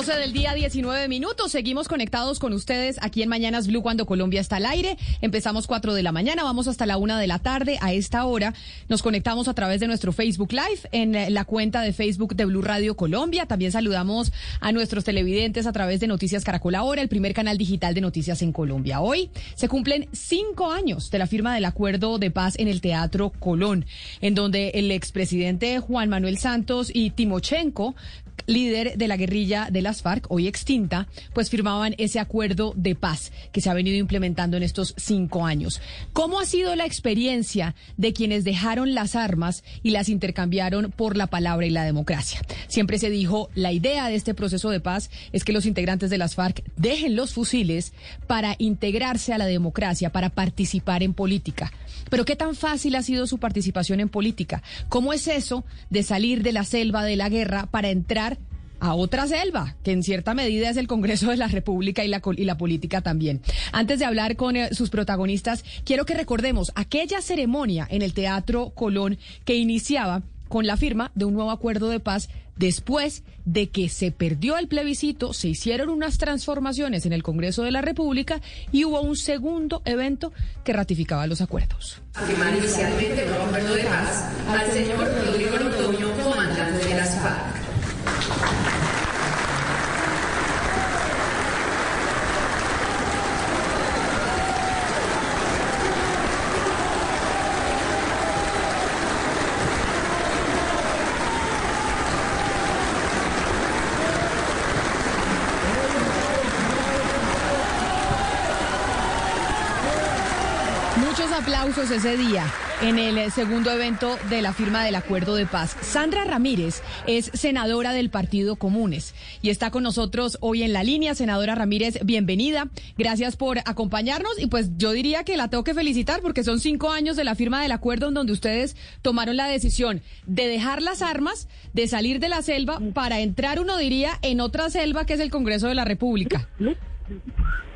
12 del día, 19 minutos. Seguimos conectados con ustedes aquí en Mañanas Blue cuando Colombia está al aire. Empezamos 4 de la mañana, vamos hasta la 1 de la tarde. A esta hora nos conectamos a través de nuestro Facebook Live en la cuenta de Facebook de Blue Radio Colombia. También saludamos a nuestros televidentes a través de Noticias Caracol Ahora, el primer canal digital de noticias en Colombia. Hoy se cumplen cinco años de la firma del acuerdo de paz en el Teatro Colón, en donde el expresidente Juan Manuel Santos y Timochenko líder de la guerrilla de las FARC, hoy extinta, pues firmaban ese acuerdo de paz que se ha venido implementando en estos cinco años. ¿Cómo ha sido la experiencia de quienes dejaron las armas y las intercambiaron por la palabra y la democracia? Siempre se dijo, la idea de este proceso de paz es que los integrantes de las FARC dejen los fusiles para integrarse a la democracia, para participar en política. Pero ¿qué tan fácil ha sido su participación en política? ¿Cómo es eso de salir de la selva de la guerra para entrar a otra selva, que en cierta medida es el Congreso de la República y la, y la política también. Antes de hablar con eh, sus protagonistas, quiero que recordemos aquella ceremonia en el Teatro Colón que iniciaba con la firma de un nuevo acuerdo de paz después de que se perdió el plebiscito, se hicieron unas transformaciones en el Congreso de la República y hubo un segundo evento que ratificaba los acuerdos. Aplausos ese día en el segundo evento de la firma del acuerdo de paz. Sandra Ramírez es senadora del Partido Comunes y está con nosotros hoy en la línea. Senadora Ramírez, bienvenida. Gracias por acompañarnos y pues yo diría que la tengo que felicitar porque son cinco años de la firma del acuerdo en donde ustedes tomaron la decisión de dejar las armas, de salir de la selva para entrar, uno diría, en otra selva que es el Congreso de la República.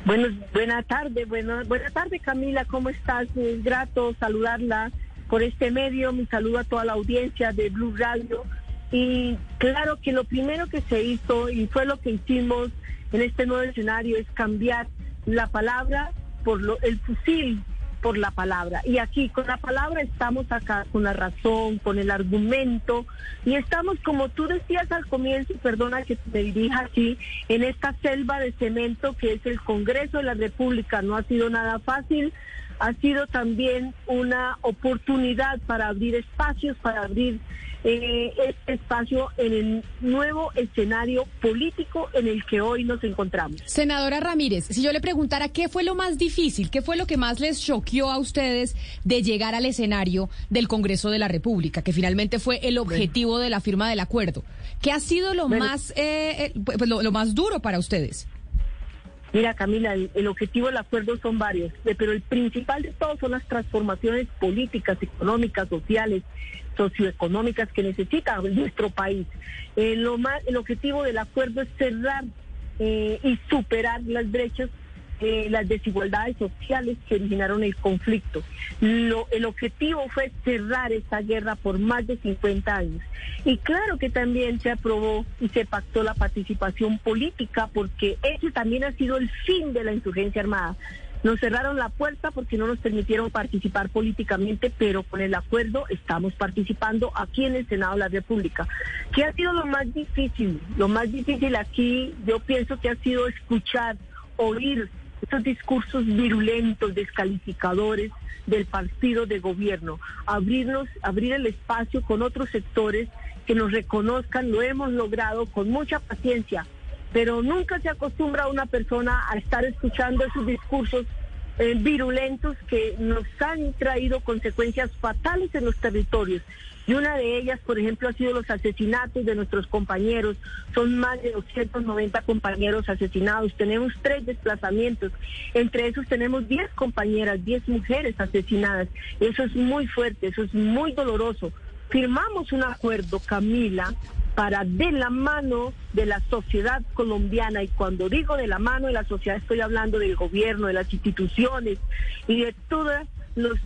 Bueno, buena tarde, buena, buena tarde Camila, ¿cómo estás? Es grato saludarla por este medio, mi saludo a toda la audiencia de Blue Radio. Y claro que lo primero que se hizo y fue lo que hicimos en este nuevo escenario es cambiar la palabra por lo, el fusil por la palabra. Y aquí con la palabra estamos acá con la razón, con el argumento, y estamos, como tú decías al comienzo, perdona que te dirija así, en esta selva de cemento que es el Congreso de la República. No ha sido nada fácil, ha sido también una oportunidad para abrir espacios, para abrir eh, este espacio en el nuevo escenario político en el que hoy nos encontramos. Senadora Ramírez, si yo le preguntara qué fue lo más difícil, qué fue lo que más les choqueó a ustedes de llegar al escenario del Congreso de la República, que finalmente fue el objetivo de la firma del acuerdo, ¿qué ha sido lo más eh, eh, pues, lo, más duro para ustedes? Mira, Camila, el, objetivo del acuerdo son varios, pero el principal de todos son las transformaciones políticas, económicas, sociales, socioeconómicas que necesita nuestro país. Eh, lo más, el objetivo del acuerdo es cerrar eh, y superar las brechas, eh, las desigualdades sociales que originaron el conflicto. Lo, el objetivo fue cerrar esta guerra por más de 50 años. Y claro que también se aprobó y se pactó la participación política porque ese también ha sido el fin de la insurgencia armada Nos cerraron la puerta porque no nos permitieron participar políticamente, pero con el acuerdo estamos participando aquí en el Senado de la República. ¿Qué ha sido lo más difícil? Lo más difícil aquí yo pienso que ha sido escuchar, oír estos discursos virulentos, descalificadores del partido de gobierno, abrirnos, abrir el espacio con otros sectores que nos reconozcan, lo hemos logrado con mucha paciencia, pero nunca se acostumbra una persona a estar escuchando esos discursos eh, virulentos que nos han traído consecuencias fatales en los territorios. Y una de ellas, por ejemplo, ha sido los asesinatos de nuestros compañeros. Son más de 290 compañeros asesinados. Tenemos tres desplazamientos. Entre esos tenemos 10 compañeras, 10 mujeres asesinadas. Eso es muy fuerte, eso es muy doloroso. Firmamos un acuerdo, Camila, para de la mano de la sociedad colombiana, y cuando digo de la mano de la sociedad estoy hablando del gobierno, de las instituciones y de todos los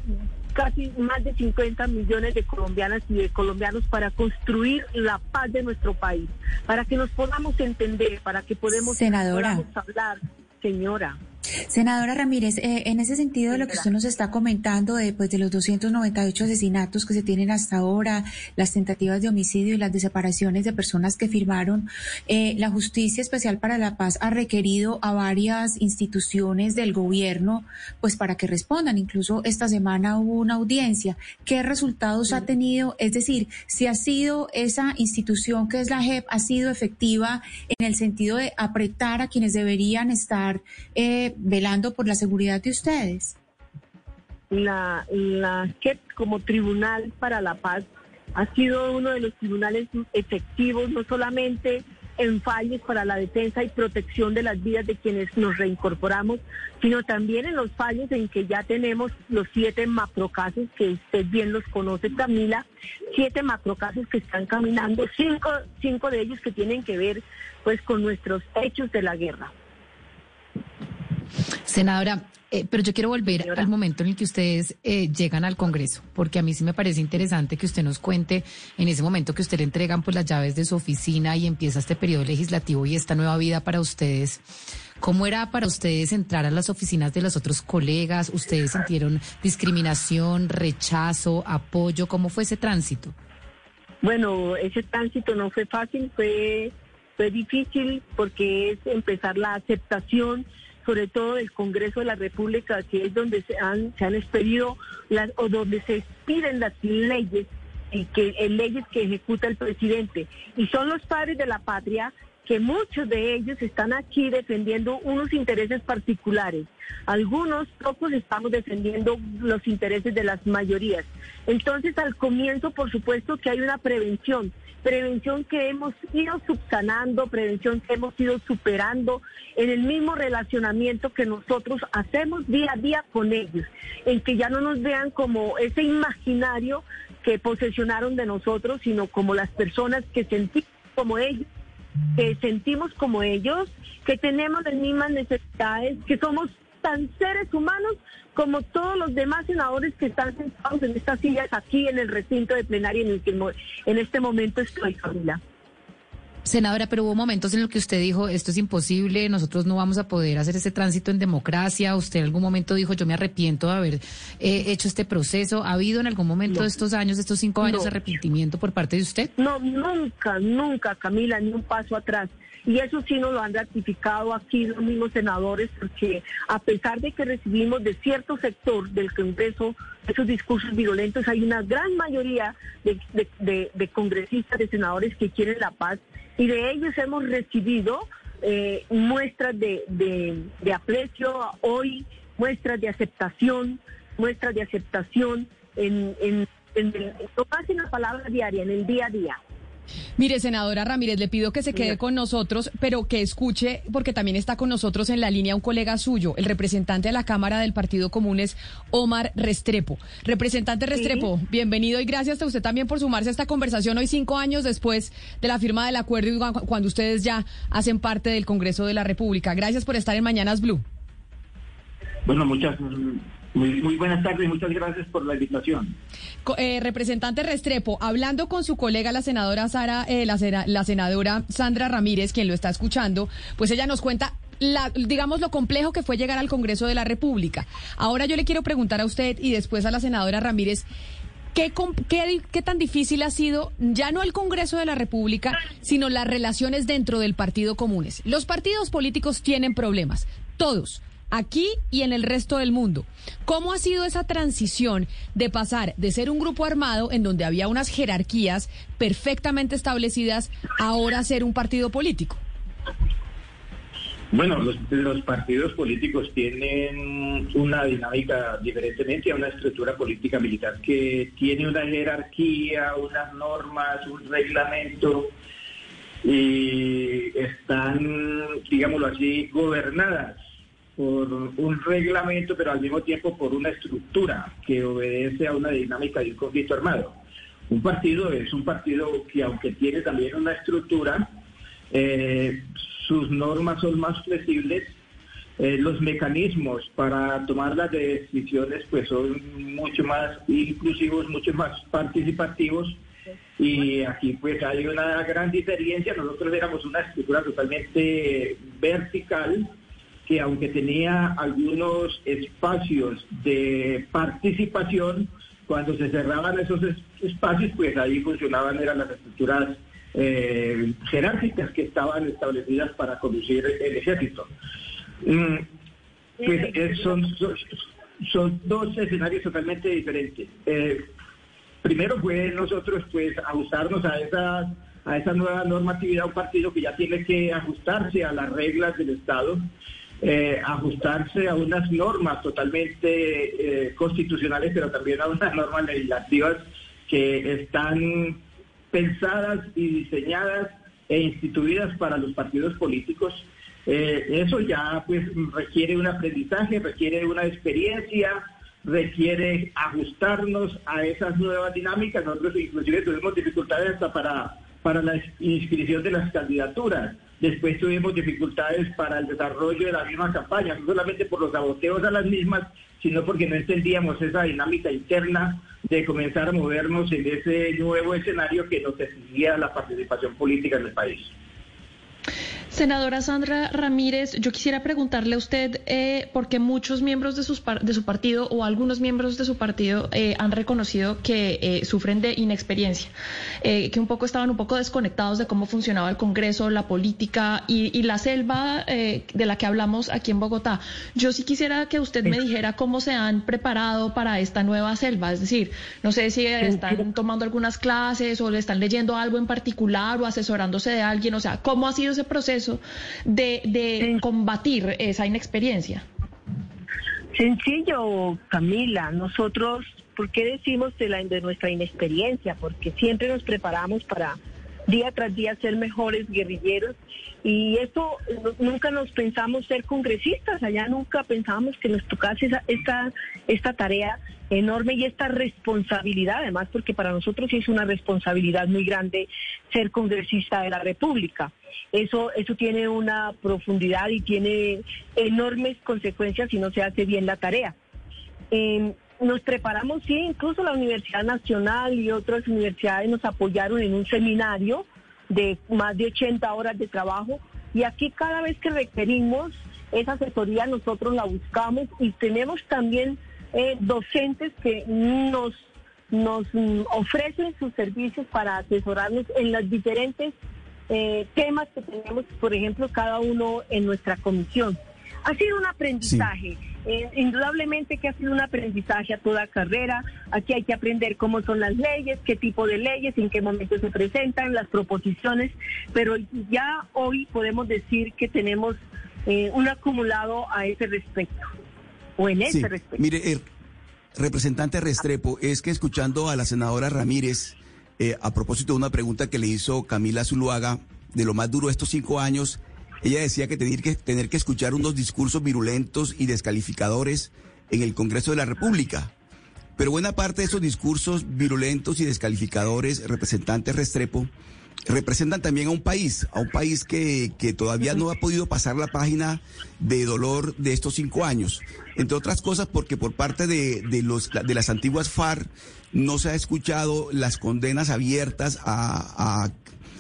casi más de 50 millones de colombianas y de colombianos para construir la paz de nuestro país, para que nos podamos entender, para que podamos, podamos hablar, señora. Senadora Ramírez, eh, en ese sentido de lo que usted nos está comentando, de, pues, de los 298 asesinatos que se tienen hasta ahora, las tentativas de homicidio y las desapariciones de personas que firmaron, eh, la Justicia Especial para la Paz ha requerido a varias instituciones del gobierno, pues para que respondan. Incluso esta semana hubo una audiencia. ¿Qué resultados ha tenido? Es decir, si ha sido esa institución que es la JEP, ha sido efectiva en el sentido de apretar a quienes deberían estar eh, velando por la seguridad de ustedes? La, la como Tribunal para la Paz ha sido uno de los tribunales efectivos, no solamente en fallos para la defensa y protección de las vidas de quienes nos reincorporamos, sino también en los fallos en que ya tenemos los siete macrocasos, que usted bien los conoce, Camila, siete macrocasos que están caminando, cinco, cinco de ellos que tienen que ver pues con nuestros hechos de la guerra. Senadora, eh, pero yo quiero volver al momento en el que ustedes eh, llegan al Congreso, porque a mí sí me parece interesante que usted nos cuente en ese momento que usted le entregan pues las llaves de su oficina y empieza este periodo legislativo y esta nueva vida para ustedes. ¿Cómo era para ustedes entrar a las oficinas de los otros colegas? ¿Ustedes sintieron discriminación, rechazo, apoyo? ¿Cómo fue ese tránsito? Bueno, ese tránsito no fue fácil, fue, fue difícil porque es empezar la aceptación sobre todo del Congreso de la República, que es donde se han, se han expedido las, o donde se expiden las leyes y que eh, leyes que ejecuta el presidente. Y son los padres de la patria que muchos de ellos están aquí defendiendo unos intereses particulares. Algunos, pocos, estamos defendiendo los intereses de las mayorías. Entonces, al comienzo, por supuesto que hay una prevención prevención que hemos ido subsanando, prevención que hemos ido superando en el mismo relacionamiento que nosotros hacemos día a día con ellos, en que ya no nos vean como ese imaginario que posesionaron de nosotros, sino como las personas que sentimos como ellos, que sentimos como ellos, que tenemos las mismas necesidades, que somos tan seres humanos como todos los demás senadores que están sentados en estas sillas aquí en el recinto de plenaria en el que en este momento estoy, Camila. Senadora, pero hubo momentos en los que usted dijo, esto es imposible, nosotros no vamos a poder hacer ese tránsito en democracia. Usted en algún momento dijo, yo me arrepiento de haber eh, hecho este proceso. ¿Ha habido en algún momento de estos años, de estos cinco años, arrepentimiento por parte de usted? No, nunca, nunca, Camila, ni un paso atrás. Y eso sí nos lo han ratificado aquí los mismos senadores, porque a pesar de que recibimos de cierto sector del Congreso esos discursos violentos, hay una gran mayoría de, congresistas, de senadores que quieren la paz, y de ellos hemos recibido eh, muestras de, de, aprecio hoy, muestras de aceptación, muestras de aceptación en, en, en, en, en la palabra diaria, en el día a día. Mire, senadora Ramírez, le pido que se quede con nosotros, pero que escuche, porque también está con nosotros en la línea un colega suyo, el representante de la Cámara del Partido Común es Omar Restrepo. Representante Restrepo, bienvenido y gracias a usted también por sumarse a esta conversación hoy cinco años después de la firma del acuerdo y cuando ustedes ya hacen parte del Congreso de la República. Gracias por estar en Mañanas Blue. Bueno, muchas muy, muy buenas tardes, muchas gracias por la invitación. Eh, representante Restrepo, hablando con su colega la senadora Sara, eh, la, la senadora Sandra Ramírez, quien lo está escuchando, pues ella nos cuenta la, digamos, lo complejo que fue llegar al Congreso de la República. Ahora yo le quiero preguntar a usted y después a la senadora Ramírez, ¿qué, qué, qué tan difícil ha sido ya no el Congreso de la República, sino las relaciones dentro del Partido Comunes? Los partidos políticos tienen problemas, todos aquí y en el resto del mundo. ¿Cómo ha sido esa transición de pasar de ser un grupo armado en donde había unas jerarquías perfectamente establecidas ahora ser un partido político? Bueno, los, partidos políticos tienen una dinámica diferentemente a una estructura política militar que tiene una jerarquía, unas normas, un reglamento y están, digámoslo así, gobernadas por un reglamento, pero al mismo tiempo por una estructura que obedece a una dinámica de un conflicto armado. Un partido es un partido que aunque tiene también una estructura, eh, sus normas son más flexibles, eh, los mecanismos para tomar las decisiones pues son mucho más inclusivos, mucho más participativos y aquí pues hay una gran diferencia. Nosotros éramos una estructura totalmente vertical que aunque tenía algunos espacios de participación, cuando se cerraban esos espacios, pues ahí funcionaban eran las estructuras eh, jerárquicas que estaban establecidas para conducir el ejército. Mm, pues son, son, dos escenarios totalmente diferentes. Eh, primero fue nosotros pues ajustarnos a esa, a esa nueva normatividad, un partido que ya tiene que ajustarse a las reglas del Estado. Eh, ajustarse a unas normas totalmente eh, constitucionales, pero también a unas normas legislativas que están pensadas y diseñadas e instituidas para los partidos políticos. Eh, eso ya pues requiere un aprendizaje, requiere una experiencia, requiere ajustarnos a esas nuevas dinámicas. Nosotros inclusive tuvimos dificultades hasta para, para la inscripción de las candidaturas. Después tuvimos dificultades para el desarrollo de la misma campaña, no solamente por los saboteos a las mismas, sino porque no entendíamos esa dinámica interna de comenzar a movernos en ese nuevo escenario que nos exigía la participación política en el país. Senadora Sandra Ramírez, yo quisiera preguntarle a usted, eh, porque muchos miembros de, sus de su partido o algunos miembros de su partido eh, han reconocido que eh, sufren de inexperiencia, que un poco estaban un poco desconectados de cómo funcionaba el Congreso, la política y, la selva de la que hablamos aquí en Bogotá. Yo sí quisiera que usted me dijera cómo se han preparado para esta nueva selva, es decir, no sé si están tomando algunas clases o le están leyendo algo en particular o asesorándose de alguien, o sea, cómo ha sido ese proceso de, combatir esa inexperiencia? Sencillo, Camila. Nosotros, ¿por qué decimos de, la, de nuestra inexperiencia? Porque siempre nos preparamos para día tras día ser mejores guerrilleros y esto nunca nos pensamos ser congresistas, allá nunca pensábamos que nos tocase esta, esta tarea enorme y esta responsabilidad, además porque para nosotros es una responsabilidad muy grande ser congresista de la República. Eso, eso tiene una profundidad y tiene enormes consecuencias si no se hace bien la tarea. Em, nos preparamos, sí, incluso la Universidad Nacional y otras universidades nos apoyaron en un seminario de más de 80 horas de trabajo y aquí cada vez que requerimos esa asesoría nosotros la buscamos y tenemos también eh, docentes que nos, nos ofrecen sus servicios para asesorarnos en los diferentes eh, temas que tenemos, por ejemplo, cada uno en nuestra comisión. Ha sido un aprendizaje. Indudablemente que ha sido un aprendizaje a toda carrera. Aquí hay que aprender cómo son las leyes, qué tipo de leyes, en qué momento se presentan, las proposiciones, pero ya hoy podemos decir que tenemos eh, un acumulado a ese respecto, o en ese respecto. Mire, el representante Restrepo, es que escuchando a la senadora Ramírez, eh, a propósito de una pregunta que le hizo Camila Zuluaga, de lo más duro de estos cinco años, ella decía que tener que, tener que escuchar unos discursos virulentos y descalificadores en el Congreso de la República. Pero buena parte de esos discursos virulentos y descalificadores, representantes Restrepo, representan también a un país, a un país que, que, todavía no ha podido pasar la página de dolor de estos cinco años. Entre otras cosas porque por parte de, de, los, de las antiguas FARC no se ha escuchado las condenas abiertas a, a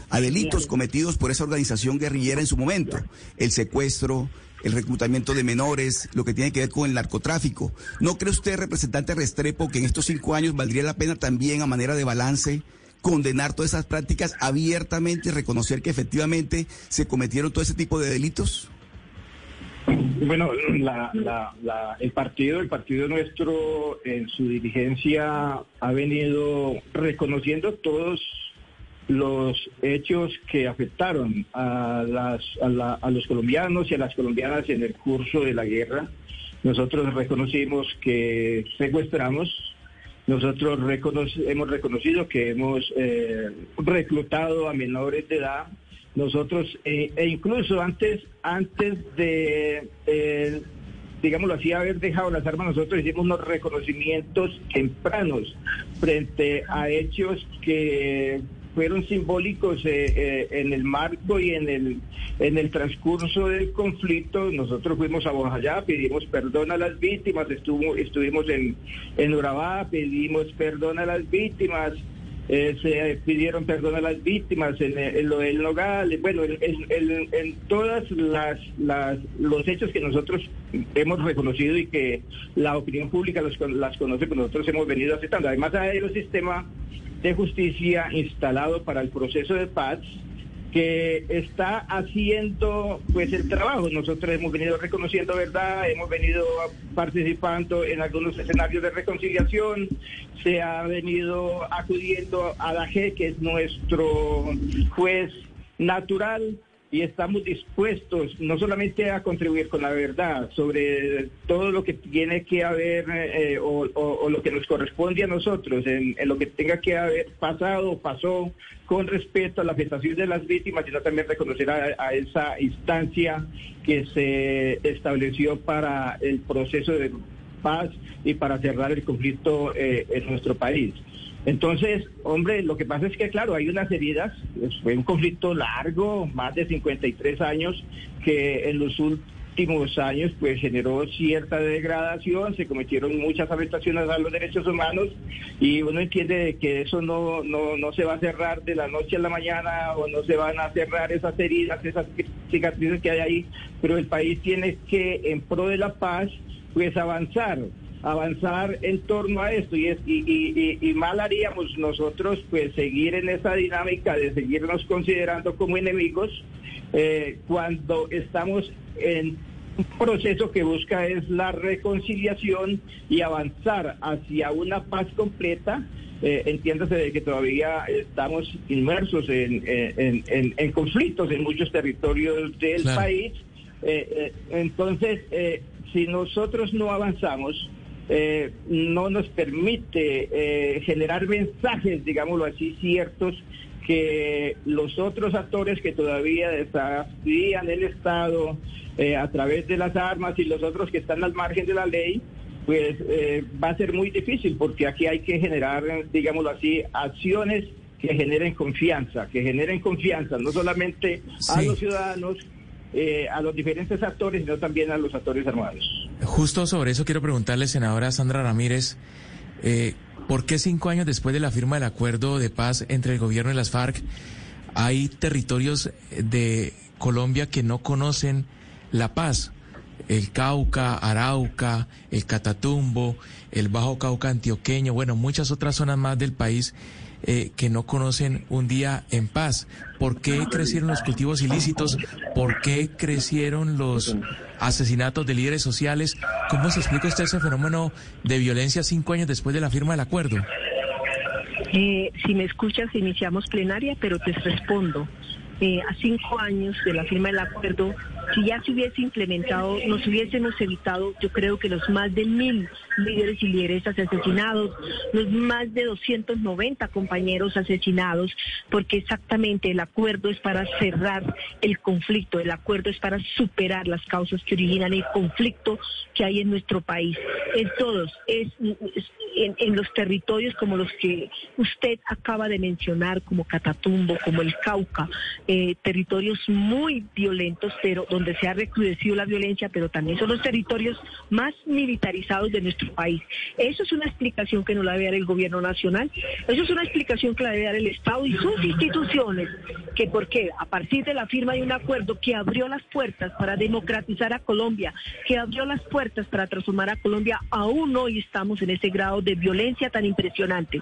a delitos cometidos por esa organización guerrillera en su momento, el secuestro, el reclutamiento de menores, lo que tiene que ver con el narcotráfico. ¿No cree usted, representante Restrepo, que en estos cinco años valdría la pena también, a manera de balance, condenar todas esas prácticas abiertamente y reconocer que efectivamente se cometieron todo ese tipo de delitos? Bueno, la, la, la, el partido, el partido nuestro en su dirigencia ha venido reconociendo todos los hechos que afectaron a, las, a, a los colombianos y a las colombianas en el curso de la guerra. Nosotros reconocimos que secuestramos, nosotros hemos reconocido que hemos eh, reclutado a menores de edad, nosotros eh, e incluso antes antes de eh, digámoslo así haber dejado las armas nosotros hicimos unos reconocimientos tempranos frente a hechos que fueron simbólicos eh, eh, en el marco y en el en el transcurso del conflicto. Nosotros fuimos a Bojayá, pedimos perdón a las víctimas, estuvo, estuvimos en, en Urabá, pedimos perdón a las víctimas. Eh, se pidieron perdón a las víctimas en, lo del Nogal, bueno, en, en, en todas las, las, los hechos que nosotros hemos reconocido y que la opinión pública los, las conoce, que nosotros hemos venido aceptando. Además hay un sistema de justicia instalado para el proceso de paz que está haciendo pues el trabajo. Nosotros hemos venido reconociendo verdad, hemos venido participando en algunos escenarios de reconciliación, se ha venido acudiendo a la G, que es nuestro juez natural, y estamos dispuestos no solamente a contribuir con la verdad sobre todo lo que tiene que haber eh, o, lo que nos corresponde a nosotros, en, lo que tenga que haber pasado o pasó con respecto a la afectación de las víctimas, sino también reconocer a, esa instancia que se estableció para el proceso de paz y para cerrar el conflicto eh, en nuestro país. Entonces, hombre, lo que pasa es que, claro, hay unas heridas, fue un conflicto largo, más de 53 años, que en los últimos años pues generó cierta degradación, se cometieron muchas afectaciones a los derechos humanos y uno entiende que eso no, no, no se va a cerrar de la noche a la mañana o no se van a cerrar esas heridas, esas cicatrices que hay ahí, pero el país tiene que, en pro de la paz, pues avanzar avanzar en torno a esto y, es, y, mal haríamos nosotros pues seguir en esa dinámica de seguirnos considerando como enemigos eh, cuando estamos en un proceso que busca es la reconciliación y avanzar hacia una paz completa. Eh, entiéndase de que todavía estamos inmersos en, en, conflictos en muchos territorios del país. Eh, eh, entonces, si nosotros no avanzamos, eh, no nos permite eh, generar mensajes, digámoslo así, ciertos que los otros actores que todavía desafían el Estado eh, a través de las armas y los otros que están al margen de la ley, pues va a ser muy difícil porque aquí hay que generar, digámoslo así, acciones que generen confianza, que generen confianza no solamente a los ciudadanos, eh, a los diferentes actores, sino también a los actores armados. Justo sobre eso quiero preguntarle, senadora Sandra Ramírez, eh, ¿por qué cinco años después de la firma del acuerdo de paz entre el gobierno y las FARC hay territorios de Colombia que no conocen la paz? El Cauca, Arauca, el Catatumbo, el Bajo Cauca antioqueño, bueno, muchas otras zonas más del país eh, que no conocen un día en paz. ¿Por qué crecieron los cultivos ilícitos? ¿Por qué crecieron los asesinatos de líderes sociales? ¿Cómo se explica usted ese fenómeno de violencia cinco años después de la firma del acuerdo? Eh, si me escuchas, iniciamos plenaria, pero te respondo. Eh, a cinco años de la firma del acuerdo, si ya se hubiese implementado, nos hubiésemos evitado, yo creo que los más de mil líderes y lideresas asesinados, los más de 290 compañeros asesinados, porque exactamente el acuerdo es para cerrar el conflicto, el acuerdo es para superar las causas que originan el conflicto que hay en nuestro país. Es todos, es, en, en los territorios como los que usted acaba de mencionar, como Catatumbo, como el Cauca, eh, territorios muy violentos, pero donde se ha recrudecido la violencia, pero también son los territorios más militarizados de nuestro país. Eso es una explicación que no la debe dar el gobierno nacional, eso es una explicación que la debe dar el Estado y sus instituciones, que porque a partir de la firma de un acuerdo que abrió las puertas para democratizar a Colombia, que abrió las puertas para transformar a Colombia, aún hoy estamos en ese grado de violencia tan impresionante.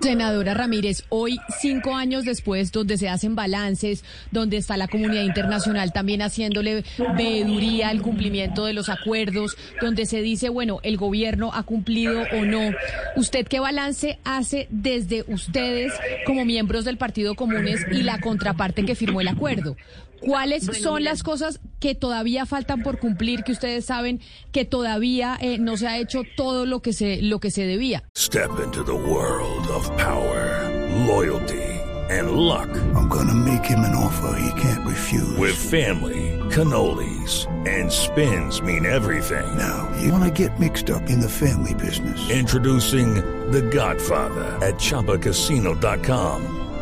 Senadora Ramírez, hoy, cinco años después, donde se hacen balances, donde está la comunidad internacional también haciéndole veeduría al cumplimiento de los acuerdos, donde se dice, bueno, el gobierno ha cumplido o no. ¿Usted qué balance hace desde ustedes como miembros del Partido Comunes y la contraparte que firmó el acuerdo? ¿Cuáles son las cosas que todavía faltan por cumplir, que ustedes saben que todavía eh, no se ha hecho todo lo que se lo que se debía? Step into the world of power, loyalty and luck. I'm gonna make him an offer he can't refuse. With family, cannolis and spins mean everything. Now, you wanna get mixed up in the family business. Introducing The Godfather at chapacasino.com.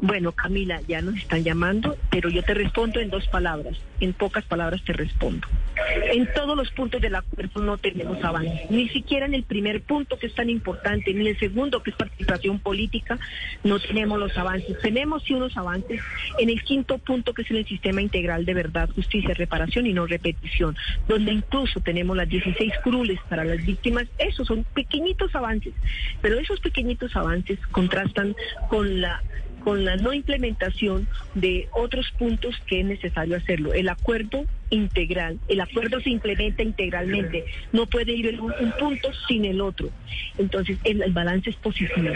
Bueno, Camila, ya nos están llamando, pero yo te respondo en dos palabras. En pocas palabras te respondo. En todos los puntos del acuerdo no tenemos avance. Ni siquiera en el primer punto, que es tan importante, ni en el segundo, que es participación política, no tenemos los avances. Tenemos sí unos avances en el quinto punto, que es en el sistema integral de verdad, justicia, reparación y no repetición, donde incluso tenemos las 16 crules para las víctimas. Esos son pequeñitos avances, pero esos pequeñitos avances contrastan con la con la no implementación de otros puntos que es necesario hacerlo. El acuerdo integral, el acuerdo se implementa integralmente, no puede ir un, un punto sin el otro. Entonces, el, el balance es positivo.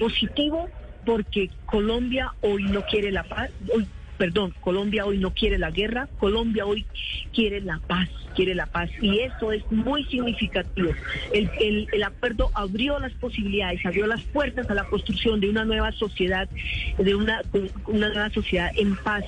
Positivo porque Colombia hoy no quiere la paz, hoy perdón, Colombia hoy no quiere la guerra, Colombia hoy quiere la paz, quiere la paz. Y eso es muy significativo. El, el, el, acuerdo abrió las posibilidades, abrió las puertas a la construcción de una nueva sociedad, de una, una nueva sociedad en paz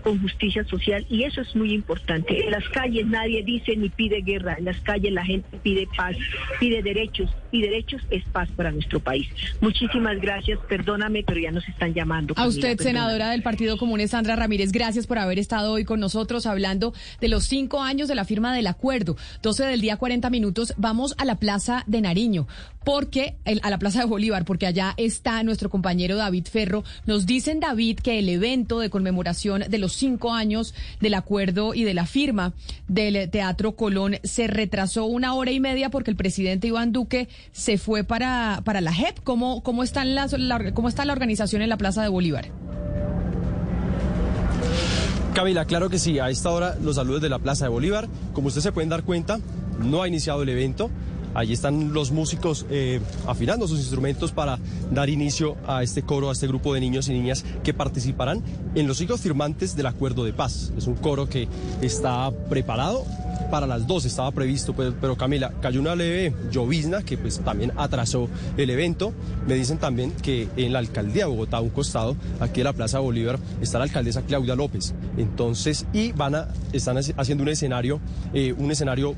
con justicia social y eso es muy importante. En las calles nadie dice ni pide guerra, en las calles la gente pide paz, pide derechos y derechos es paz para nuestro país. Muchísimas gracias, perdóname, pero ya nos están llamando. A usted, senadora del Partido Común, Sandra Ramírez, gracias por haber estado hoy con nosotros hablando de los cinco años de la firma del acuerdo. 12 del día, 40 minutos, vamos a la Plaza de Nariño, porque a la Plaza de Bolívar, porque allá está nuestro compañero David Ferro. Nos dicen, David, que el evento de conmemoración de cinco años del acuerdo y de la firma del Teatro Colón se retrasó una hora y media porque el presidente Iván Duque se fue para, para la JEP. ¿Cómo, cómo, la, ¿Cómo está la organización en la Plaza de Bolívar? Camila, claro que sí. A esta hora los saludos de la Plaza de Bolívar. Como ustedes se pueden dar cuenta, no ha iniciado el evento. Allí están los músicos eh, afinando sus instrumentos para dar inicio a este coro, a este grupo de niños y niñas que participarán en los hijos firmantes del acuerdo de paz. Es un coro que está preparado para las dos, estaba previsto, pero, Camila, cayó una leve llovizna que pues también atrasó el evento. Me dicen también que en la alcaldía de Bogotá, a un costado, aquí en la Plaza Bolívar, está la alcaldesa Claudia López. Entonces, y van a, están haciendo un escenario, eh, un escenario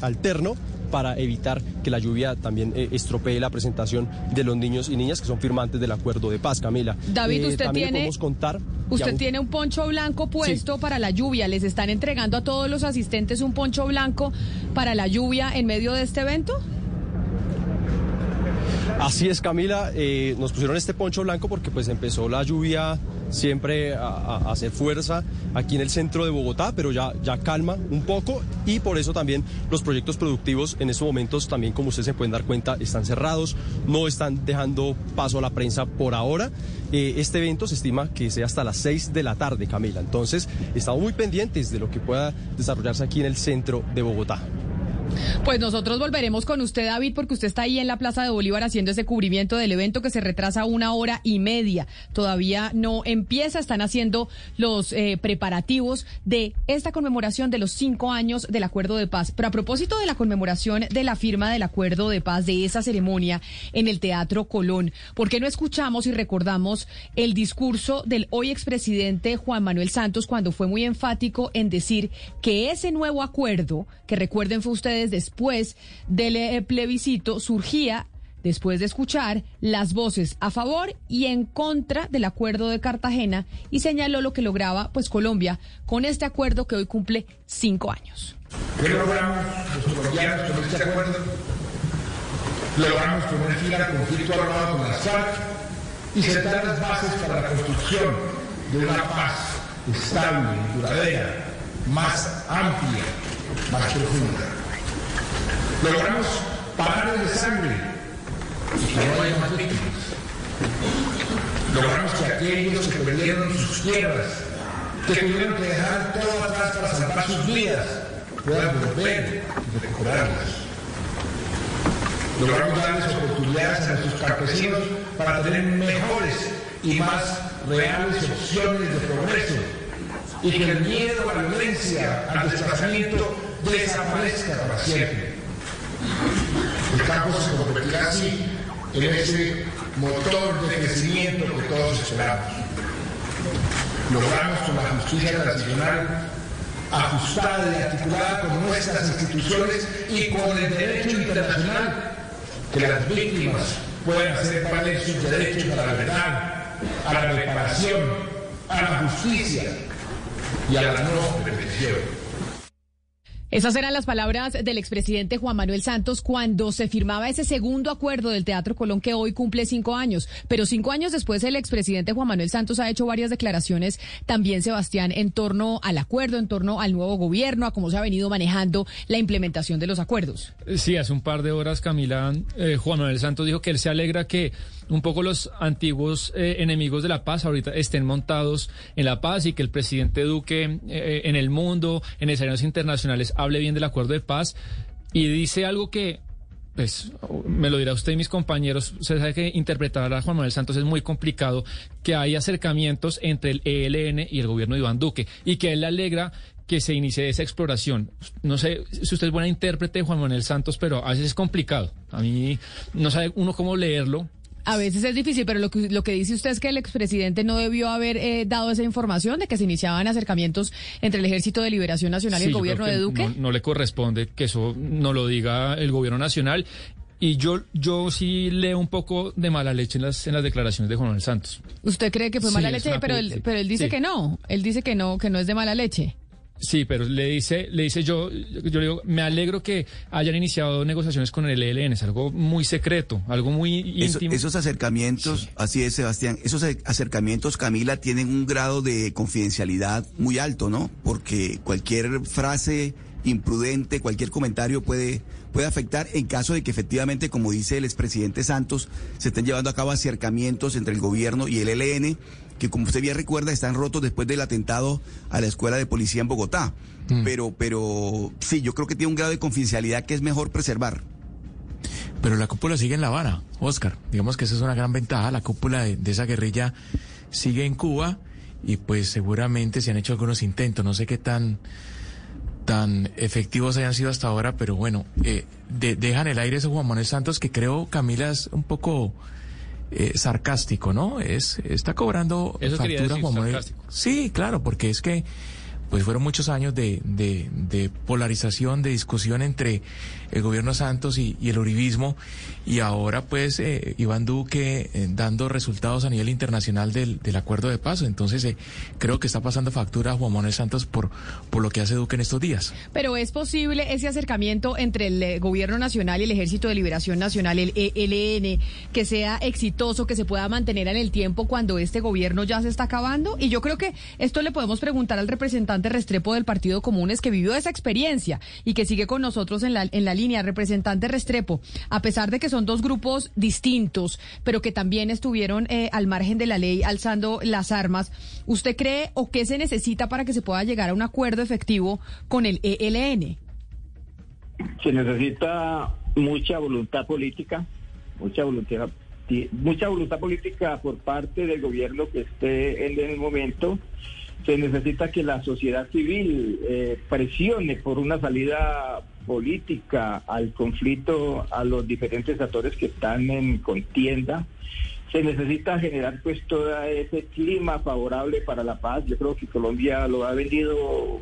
alterno para evitar que la lluvia también eh, estropee la presentación de los niños y niñas que son firmantes del acuerdo de paz, Camila. David, Eh, usted tiene podemos contar usted aún- tiene un poncho blanco puesto para la lluvia. Les están entregando a todos los asistentes un poncho blanco para la lluvia en medio de este evento. Así es, Camila. eh, nos pusieron este poncho blanco porque pues empezó la lluvia siempre a, hacer fuerza aquí en el centro de Bogotá, pero ya, ya calma un poco y por eso también los proyectos productivos en estos momentos también, como ustedes se pueden dar cuenta, están cerrados, no están dejando paso a la prensa por ahora. Eh, este evento se estima que sea hasta las 6 de la tarde, Camila. Entonces, estamos muy pendientes de lo que pueda desarrollarse aquí en el centro de Bogotá. Pues nosotros volveremos con usted, David, porque usted está ahí en la Plaza de Bolívar haciendo ese cubrimiento del evento que se retrasa una hora y media. Todavía no empieza, están haciendo los eh, preparativos de esta conmemoración de los cinco años del acuerdo de paz. Pero a propósito de la conmemoración de la firma del acuerdo de paz, de esa ceremonia en el Teatro Colón, ¿por qué no escuchamos y recordamos el discurso del hoy expresidente Juan Manuel Santos cuando fue muy enfático en decir que ese nuevo acuerdo, que recuerden fue ustedes del eh, plebiscito, surgía después de escuchar las voces a favor y en contra del acuerdo de Cartagena y señaló lo que lograba pues Colombia con este acuerdo que hoy cumple cinco años. ¿Qué logramos los colombianos con este acuerdo? Logramos poner fin al conflicto armado con las FARC y sentar las bases para la construcción de una paz estable, duradera, más amplia, más profunda. Logramos parar de sangre y que no haya más víctimas. Logramos que aquellos que perdieron sus tierras, que tuvieron que dejar todo atrás para salvar sus vidas, puedan volver y recuperarlas. Logramos darles oportunidades a nuestros campesinos para tener mejores y más reales opciones de progreso y que el miedo a la violencia, al desplazamiento, desaparezca para siempre. El campo se convertirá así en ese motor de crecimiento que todos esperamos. Logramos con la justicia transicional ajustada y articulada con nuestras instituciones y con el derecho internacional que las víctimas puedan hacer valer sus derechos a la verdad, a la reparación, a la justicia y a la no repetición. Esas eran las palabras del expresidente Juan Manuel Santos cuando se firmaba ese segundo acuerdo del Teatro Colón que hoy cumple cinco años. Pero cinco años después el expresidente Juan Manuel Santos ha hecho varias declaraciones también, Sebastián, en torno al acuerdo, en torno al nuevo gobierno, a cómo se ha venido manejando la implementación de los acuerdos. Sí, hace un par de horas, Camila, eh, Juan Manuel Santos dijo que él se alegra que un poco los antiguos eh, enemigos de la paz ahorita estén montados en la paz y que el presidente Duque eh, en el mundo, en escenarios internacionales, hable bien del acuerdo de paz y dice algo que pues me lo dirá usted y mis compañeros, se sabe que interpretar a Juan Manuel Santos es muy complicado, que hay acercamientos entre el ELN y el gobierno de Iván Duque, y que él le alegra que se inicie esa exploración. No sé si usted es buena intérprete Juan Manuel Santos, pero a veces es complicado. A mí no sabe uno cómo leerlo, a veces es difícil, pero lo que, lo que dice usted es que el expresidente no debió haber eh, dado esa información de que se iniciaban acercamientos entre el Ejército de Liberación Nacional y el gobierno de Duque. No, no, le corresponde que eso no lo diga el gobierno nacional. Y yo, yo sí leo un poco de mala leche en las, en las declaraciones de Juan Manuel Santos. ¿Usted cree que fue mala leche? Pero él, pero él dice que no. Él dice que no, que no es de mala leche. Sí, pero le dice, le dice yo, yo digo, me alegro que hayan iniciado negociaciones con el ELN, es algo muy secreto, algo muy íntimo. esos acercamientos, así es, Sebastián, esos acercamientos, Camila, tienen un grado de confidencialidad muy alto, ¿no? Porque cualquier frase imprudente, cualquier comentario puede, puede afectar en caso de que efectivamente, como dice el expresidente Santos, se estén llevando a cabo acercamientos entre el gobierno y el ELN que como usted bien recuerda están rotos después del atentado a la escuela de policía en Bogotá. Mm. Pero, pero sí, yo creo que tiene un grado de confidencialidad que es mejor preservar. Pero la cúpula sigue en La Habana, Oscar. Digamos que esa es una gran ventaja. La cúpula de, esa guerrilla sigue en Cuba y pues seguramente se han hecho algunos intentos. No sé qué tan tan efectivos hayan sido hasta ahora, pero bueno, eh, dejan el aire ese Juan Manuel Santos que creo, Camila, es un poco eh, sarcástico, ¿no? Es está cobrando Eso factura Juan Sí, claro, porque es que pues fueron muchos años de, de, de polarización, de discusión entre el gobierno Santos y, el uribismo, y ahora pues eh, Iván Duque eh, dando resultados a nivel internacional del, acuerdo de paz. Entonces eh, creo que está pasando factura a Juan Manuel Santos por, por lo que hace Duque en estos días. Pero es posible ese acercamiento entre el gobierno nacional y el Ejército de Liberación Nacional, el ELN, que sea exitoso, que se pueda mantener en el tiempo cuando este gobierno ya se está acabando. Y yo creo que esto le podemos preguntar al representante Restrepo del Partido Comunes que vivió esa experiencia y que sigue con nosotros en la, en la línea, representante Restrepo, a pesar de que son dos grupos distintos, pero que también estuvieron eh, al margen de la ley alzando las armas, ¿usted cree o qué se necesita para que se pueda llegar a un acuerdo efectivo con el ELN? se necesita mucha voluntad política, mucha voluntad, mucha voluntad política por parte del gobierno que esté en el momento. Se necesita que la sociedad civil eh, presione por una salida política al conflicto a los diferentes actores que están en contienda. Se necesita generar pues todo ese clima favorable para la paz. Yo creo que Colombia lo ha venido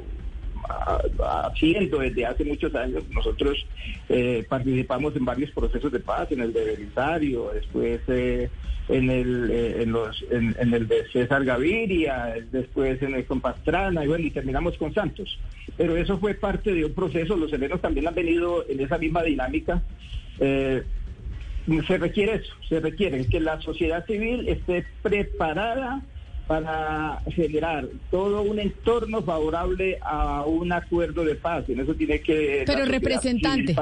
haciendo desde hace muchos años. Nosotros eh, participamos en varios procesos de paz, en el de Belisario, después eh, en el eh, en los en, el de César Gaviria, después en el con Pastrana, y bueno, y terminamos con Santos. Pero eso fue parte de un proceso, los helenos también han venido en esa misma dinámica. se requiere eso, se requiere que la sociedad civil esté preparada para generar todo un entorno favorable a un acuerdo de paz. En eso tiene que... Pero representante,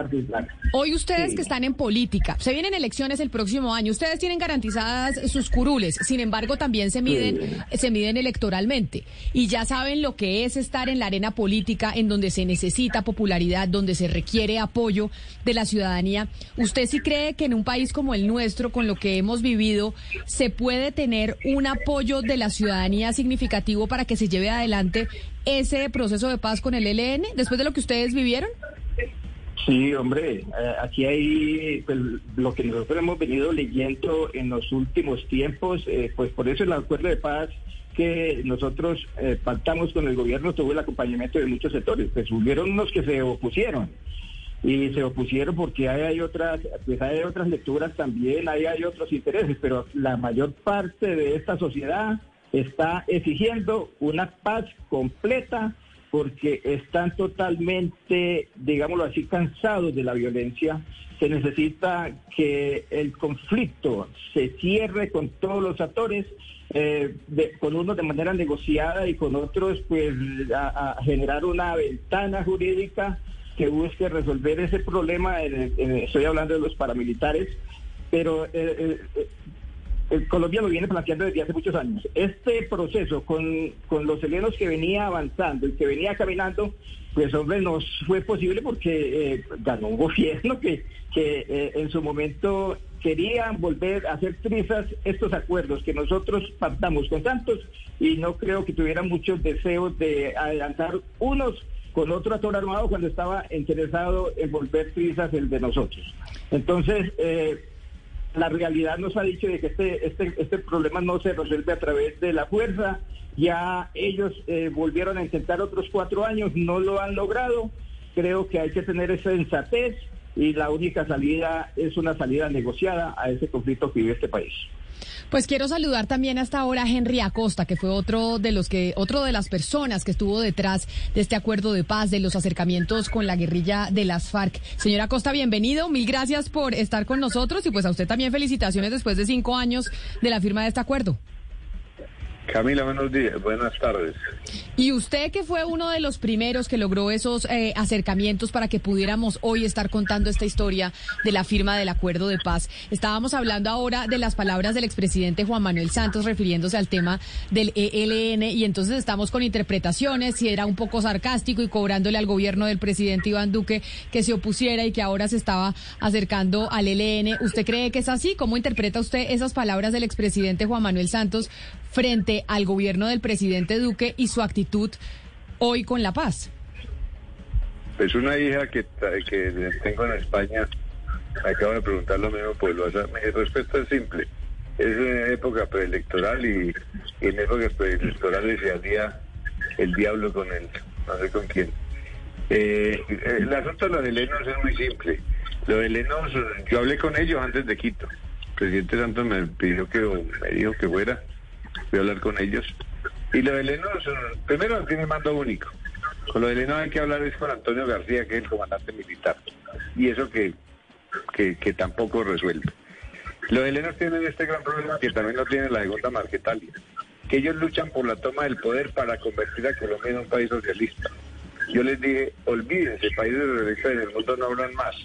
hoy ustedes que están en política, se vienen elecciones el próximo año, ustedes tienen garantizadas sus curules, sin embargo también se miden, se miden electoralmente y ya saben lo que es estar en la arena política en donde se necesita popularidad, donde se requiere apoyo de la ciudadanía. ¿Usted sí cree que en un país como el nuestro, con lo que hemos vivido, se puede tener un apoyo de la ciudadanía significativo para que se lleve adelante ese proceso de paz con el ELN después de lo que ustedes vivieron? Sí, hombre, eh, aquí hay pues, lo que nosotros hemos venido leyendo en los últimos tiempos, eh, pues por eso el acuerdo de paz que nosotros eh, pactamos con el gobierno tuvo el acompañamiento de muchos sectores, pues hubieron unos que se opusieron y se opusieron porque hay, hay otras pues hay otras lecturas también, hay, hay otros intereses, pero la mayor parte de esta sociedad está exigiendo una paz completa porque están totalmente, digámoslo así, cansados de la violencia. Se necesita que el conflicto se cierre con todos los actores, eh, con unos de manera negociada y con otros, pues, a, generar una ventana jurídica que busque resolver ese problema. estoy hablando de los paramilitares, pero eh, eh, Colombia lo viene planteando desde hace muchos años. Este proceso con, con los helenos que venía avanzando y que venía caminando, pues hombre, nos fue posible porque eh, ganó un gobierno que, que eh, en su momento quería volver a hacer trizas estos acuerdos que nosotros pactamos con Santos y no creo que tuvieran muchos deseos de adelantar unos con otro actor armado cuando estaba interesado en volver trizas el de nosotros. Entonces, eh, la realidad nos ha dicho de que este, este, este problema no se resuelve a través de la fuerza. Ya ellos eh, volvieron a intentar otros cuatro años, no lo han logrado. Creo que hay que tener esa sensatez y la única salida es una salida negociada a ese conflicto que vive este país. Pues quiero saludar también hasta ahora a Henry Acosta, que fue otro de los que, otro de las personas que estuvo detrás de este acuerdo de paz, de los acercamientos con la guerrilla de las FARC. Señora Acosta, bienvenido, mil gracias por estar con nosotros y pues a usted también felicitaciones después de cinco años de la firma de este acuerdo. Camila, buenos días, buenas tardes. Y usted que fue uno de los primeros que logró esos eh, acercamientos para que pudiéramos hoy estar contando esta historia de la firma del acuerdo de paz. Estábamos hablando ahora de las palabras del expresidente Juan Manuel Santos refiriéndose al tema del ELN y entonces estamos con interpretaciones, si era un poco sarcástico y cobrándole al gobierno del presidente Iván Duque que se opusiera y que ahora se estaba acercando al ELN. ¿Usted cree que es así? ¿Cómo interpreta usted esas palabras del expresidente Juan Manuel Santos frente al gobierno del presidente Duque y su actitud hoy con la paz? Pues una hija que, que tengo en España me acaba de preguntar lo mismo, pues lo Mi respuesta es simple. Es en época preelectoral y, en épocas preelectorales se hacía el diablo con él, no sé con quién. Eh, el asunto de los helenos es muy simple. Los helenos, yo hablé con ellos antes de Quito. El presidente Santos me pidió que, me dijo que fuera voy a hablar con ellos. Y lo de Leno, primero tiene mando único. Con lo de Leno hay que hablar es con Antonio García, que es el comandante militar. Y eso que, que, tampoco resuelve. Los helenos tienen este gran problema que también lo tiene la segunda Marquetalia, que ellos luchan por la toma del poder para convertir a Colombia en un país socialista. Yo les dije, olvídense, países de derecha en el mundo no hablan más.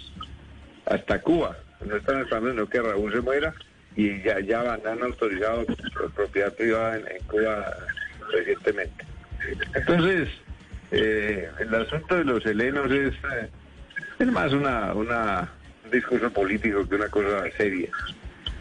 Hasta Cuba, no están esperando que Raúl se muera, y ya, ya han autorizado propiedad privada en, Cuba recientemente. Entonces, eh, el asunto de los helenos es, Es más una, una, un discurso político que una cosa seria.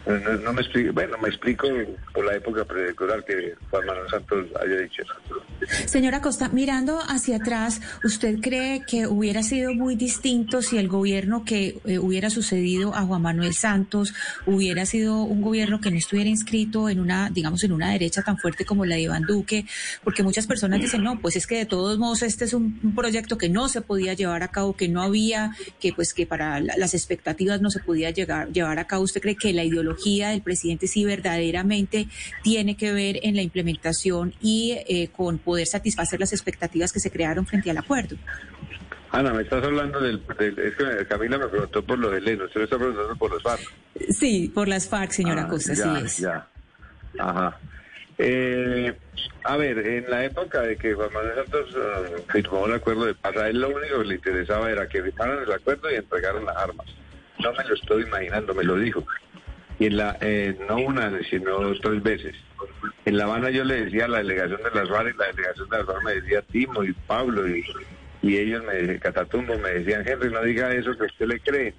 No, no me explico, bueno, me explico por la época preelectoral que Juan Manuel Santos haya dicho eso. Señora Costa, mirando hacia atrás, ¿usted cree que hubiera sido muy distinto si el gobierno que eh, hubiera sucedido a Juan Manuel Santos hubiera sido un gobierno que no estuviera inscrito en una, digamos, en una derecha tan fuerte como la de Iván Duque? Porque muchas personas dicen, no, pues es que de todos modos este es un, proyecto que no se podía llevar a cabo, que no había, que pues que para la- las expectativas no se podía llegar, llevar a cabo. ¿Usted cree que la ideología del presidente sí verdaderamente tiene que ver en la implementación y eh, con poder satisfacer las expectativas que se crearon frente al acuerdo? Ana, me estás hablando del, del- es que Camila me preguntó por lo de Leno, usted me está preguntando por los FARC. Sí, por las FARC, señora Ah, Costa, ya, sí es. Ya. Ajá. Eh, a ver, en la época de que Juan Manuel Santos eh, firmó el acuerdo de paz, a él lo único que le interesaba era que firmaran el acuerdo y entregaran las armas. No me lo estoy imaginando, me lo dijo. Y en la, eh, no una, sino tres veces. En La Habana yo le decía a la delegación de las FARC y la delegación de las FARC me decía Timo y Pablo y, ellos me decían, Catatumbo, me decían, Henry, no diga eso que usted le cree.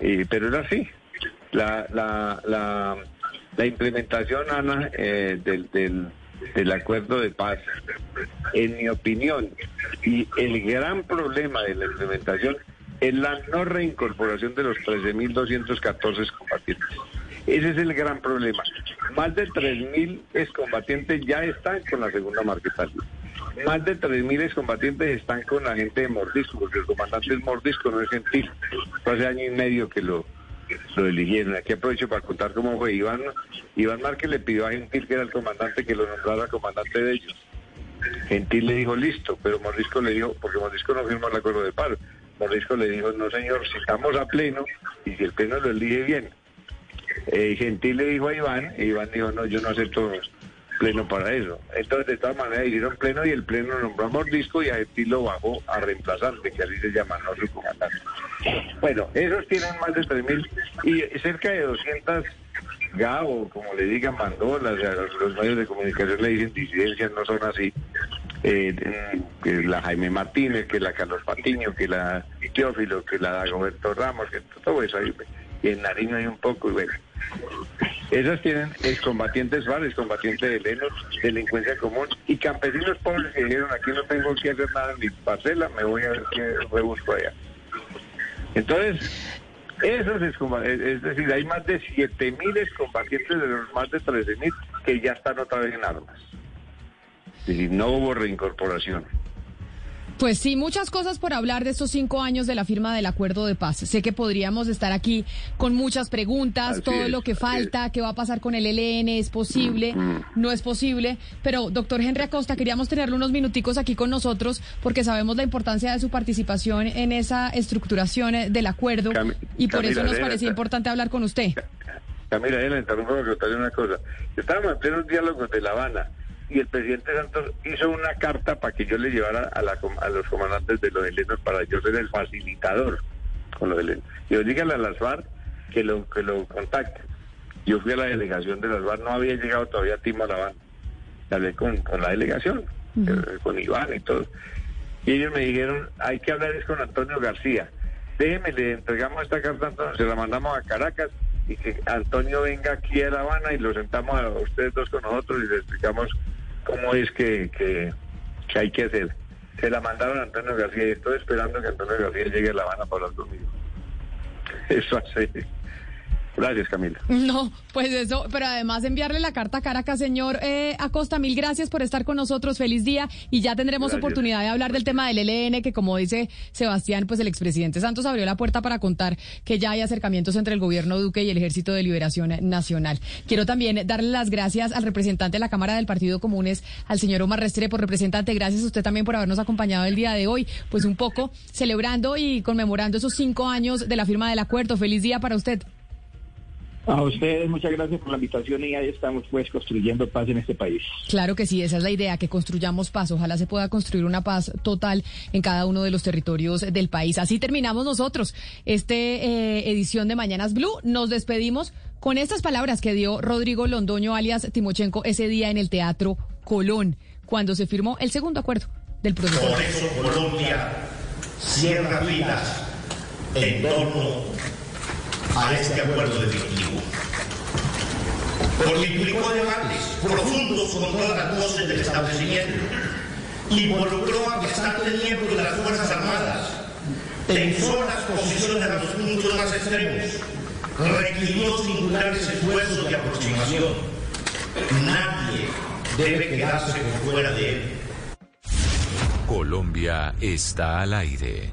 Y, pero era así. La, la, la, la implementación, Ana, eh, del, del, del acuerdo de paz, en mi opinión, y el gran problema de la implementación es la no reincorporación de los 13.214 combatientes. Ese es el gran problema. Más de 3.000 excombatientes ya están con la segunda Marquetal. Más de 3.000 excombatientes están con la gente de Mordisco, porque el comandante es Mordisco, no es gentil. Hace año y medio que lo, lo eligieron. Aquí aprovecho para contar cómo fue. Iván, Iván Márquez le pidió a Gentil, que era el comandante, que lo nombrara comandante de ellos. Gentil le dijo listo, pero Mordisco le dijo, porque Mordisco no firmó el acuerdo de paz. Mordisco le dijo, no señor, si estamos a pleno, y si el pleno lo elige bien. Eh, Gentil le dijo a Iván, y Iván dijo, no, yo no acepto pleno para eso. Entonces, de todas maneras, hicieron pleno y el pleno nombró a Mordisco y a Gentil lo bajó a reemplazante, que así se llama, no su comandante. Bueno, esos tienen más de 3.000 y cerca de 200 GAO, como le digan, mandolas, o sea, los, medios de comunicación le dicen disidencias, no son así. Eh, que la Jaime Martínez, que la Carlos Patiño, que la Teófilo, que la Dagoberto Ramos, que todo eso ahí. Y en Nariño hay un poco, y bueno. Esas tienen excombatientes FARC, excombatientes de Lenos, delincuencia común y campesinos pobres que dijeron aquí no tengo que hacer nada en mi parcela, me voy a ver qué rebusco allá. Entonces, esos excombatientes, es decir, hay más de 7.000 excombatientes de los más de 13.000 que ya están otra vez en armas. Es decir, no hubo reincorporación. Pues sí, muchas cosas por hablar de estos cinco años de la firma del acuerdo de paz. Sé que podríamos estar aquí con muchas preguntas, Así todo es, lo que falta, qué va a pasar con el ELN, es posible, no es posible. Pero, doctor Henry Acosta, queríamos tenerlo unos minuticos aquí con nosotros porque sabemos la importancia de su participación en esa estructuración eh, del acuerdo y por eso nos parecía importante hablar con usted. Camila, interrumpo para contarle una cosa. Estábamos en plenos diálogos de La Habana y el presidente Santos hizo una carta para que yo le llevara a, la a los comandantes de los helenos para yo ser el facilitador con los helenos. Yo dígale a las FARC que lo, que lo contacten. Yo fui a la delegación de las FARC, no había llegado todavía Timo a La Habana. Hablé con, con la delegación, eh, con Iván y todo. Y ellos me dijeron, hay que hablar es con Antonio García. Déjeme, le entregamos esta carta a Antonio, se la mandamos a Caracas y que Antonio venga aquí a La Habana y lo sentamos a ustedes dos con nosotros y le explicamos cómo es que, que, hay que hacer. Se la mandaron a Antonio García y estoy esperando que Antonio García llegue a La Habana para hablar conmigo. Eso hace. Gracias, Camila. No, pues eso, pero además enviarle la carta a Caracas, señor eh, Acosta, mil gracias por estar con nosotros, feliz día y ya tendremos Gracias. oportunidad de hablar del tema del ELN, que como dice Sebastián, pues el expresidente Santos abrió la puerta para contar que ya hay acercamientos entre el gobierno Duque y el Ejército de Liberación Nacional. Quiero también darle las gracias al representante de la Cámara del Partido Comunes, al señor Omar Restrepo, representante, gracias a usted también por habernos acompañado el día de hoy, pues un poco celebrando y conmemorando esos cinco años de la firma del acuerdo. Feliz día para usted. A ustedes muchas gracias por la invitación y ahí estamos pues construyendo paz en este país. Claro que sí, esa es la idea, que construyamos paz. Ojalá se pueda construir una paz total en cada uno de los territorios del país. Así terminamos nosotros este eh, edición de Mañanas Blue. Nos despedimos con estas palabras que dio Rodrigo Londoño, alias Timochenko, ese día en el Teatro Colón, cuando se firmó el segundo acuerdo del protocolo. Por eso Colombia cierra filas en torno a este acuerdo definitivo. Porque implicó debates profundos con todas las voces del establecimiento. Involucró a bastantes miembros de las Fuerzas Armadas. Tensó las posiciones a los puntos más extremos. Requirió singulares esfuerzos de aproximación. Nadie debe quedarse por fuera de él. Colombia está al aire.